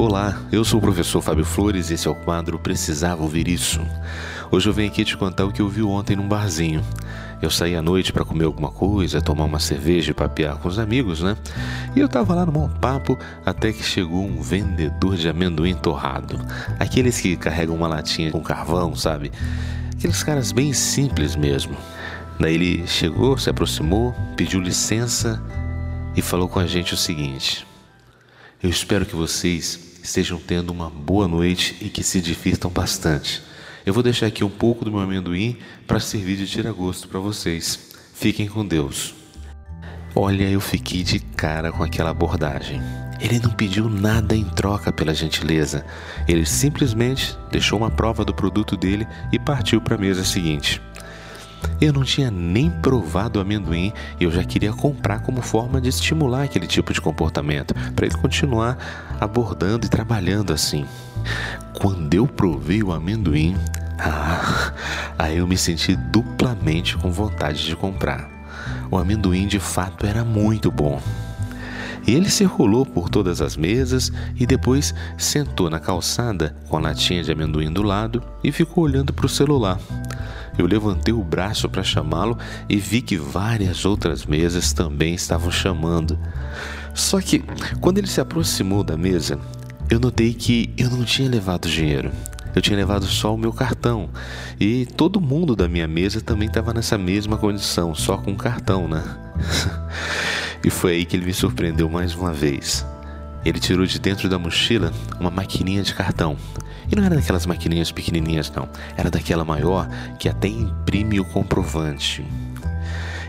Olá, eu sou o professor Fábio Flores e esse é o quadro Precisava Ouvir Isso. Hoje eu venho aqui te contar o que eu vi ontem num barzinho. Eu saí à noite para comer alguma coisa, tomar uma cerveja e papear com os amigos, né? E eu tava lá no bom papo até que chegou um vendedor de amendoim torrado. Aqueles que carregam uma latinha com carvão, sabe? Aqueles caras bem simples mesmo. Daí ele chegou, se aproximou, pediu licença e falou com a gente o seguinte: Eu espero que vocês estejam tendo uma boa noite e que se divirtam bastante. Eu vou deixar aqui um pouco do meu amendoim para servir de tira-gosto para vocês. Fiquem com Deus. Olha, eu fiquei de cara com aquela abordagem. Ele não pediu nada em troca pela gentileza. Ele simplesmente deixou uma prova do produto dele e partiu para a mesa seguinte. Eu não tinha nem provado amendoim e eu já queria comprar como forma de estimular aquele tipo de comportamento, para ele continuar abordando e trabalhando assim. Quando eu provei o amendoim, ah, aí eu me senti duplamente com vontade de comprar. O amendoim de fato era muito bom. Ele circulou por todas as mesas e depois sentou na calçada com a latinha de amendoim do lado e ficou olhando para o celular. Eu levantei o braço para chamá-lo e vi que várias outras mesas também estavam chamando. Só que, quando ele se aproximou da mesa, eu notei que eu não tinha levado dinheiro. Eu tinha levado só o meu cartão. E todo mundo da minha mesa também estava nessa mesma condição, só com cartão, né? e foi aí que ele me surpreendeu mais uma vez. Ele tirou de dentro da mochila uma maquininha de cartão. E não era daquelas maquininhas pequenininhas, não. Era daquela maior que até imprime o comprovante.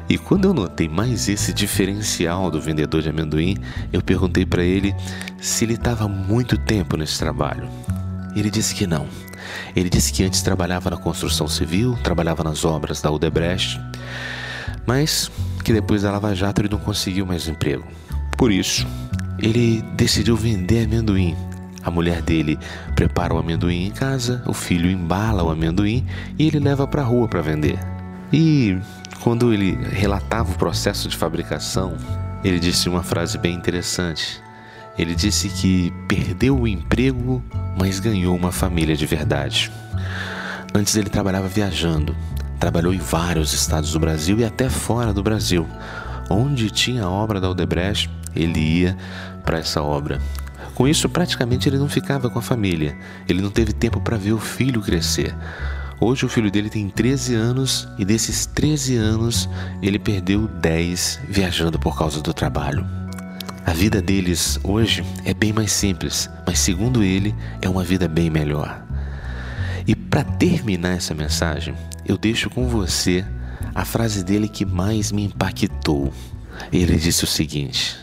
E quando eu notei mais esse diferencial do vendedor de amendoim, eu perguntei para ele se ele estava muito tempo nesse trabalho. Ele disse que não. Ele disse que antes trabalhava na construção civil, trabalhava nas obras da Odebrecht, mas que depois da Lava Jato ele não conseguiu mais emprego. Por isso, ele decidiu vender amendoim. A mulher dele prepara o amendoim em casa, o filho embala o amendoim e ele leva para a rua para vender. E quando ele relatava o processo de fabricação, ele disse uma frase bem interessante. Ele disse que perdeu o emprego, mas ganhou uma família de verdade. Antes ele trabalhava viajando, trabalhou em vários estados do Brasil e até fora do Brasil. Onde tinha a obra da Odebrecht, ele ia para essa obra. Com isso, praticamente ele não ficava com a família. Ele não teve tempo para ver o filho crescer. Hoje o filho dele tem 13 anos e desses 13 anos ele perdeu 10 viajando por causa do trabalho. A vida deles hoje é bem mais simples, mas segundo ele é uma vida bem melhor. E para terminar essa mensagem, eu deixo com você a frase dele que mais me impactou. Ele disse o seguinte: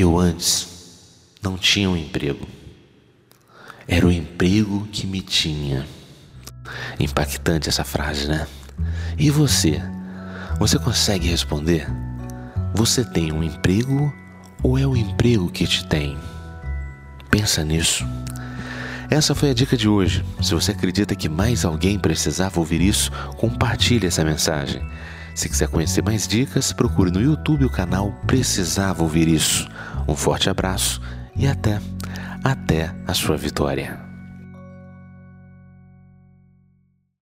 Eu antes não tinha um emprego. Era o emprego que me tinha. Impactante essa frase, né? E você? Você consegue responder? Você tem um emprego ou é o emprego que te tem? Pensa nisso. Essa foi a dica de hoje. Se você acredita que mais alguém precisava ouvir isso, compartilhe essa mensagem. Se quiser conhecer mais dicas, procure no YouTube o canal Precisava Ouvir Isso. Um forte abraço e até, até a sua vitória.